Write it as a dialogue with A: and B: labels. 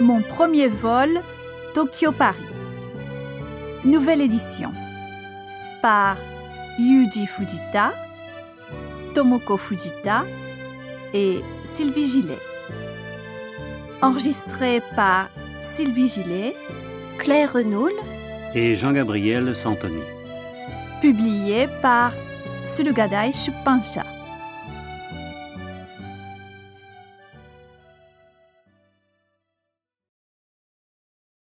A: Mon premier vol, Tokyo-Paris. Nouvelle édition. Par Yuji Fujita, Tomoko Fujita et Sylvie Gillet. Enregistré par Sylvie Gillet, Claire Renoul,
B: et Jean-Gabriel Santoni.
A: publié par Surugadai Shupansha.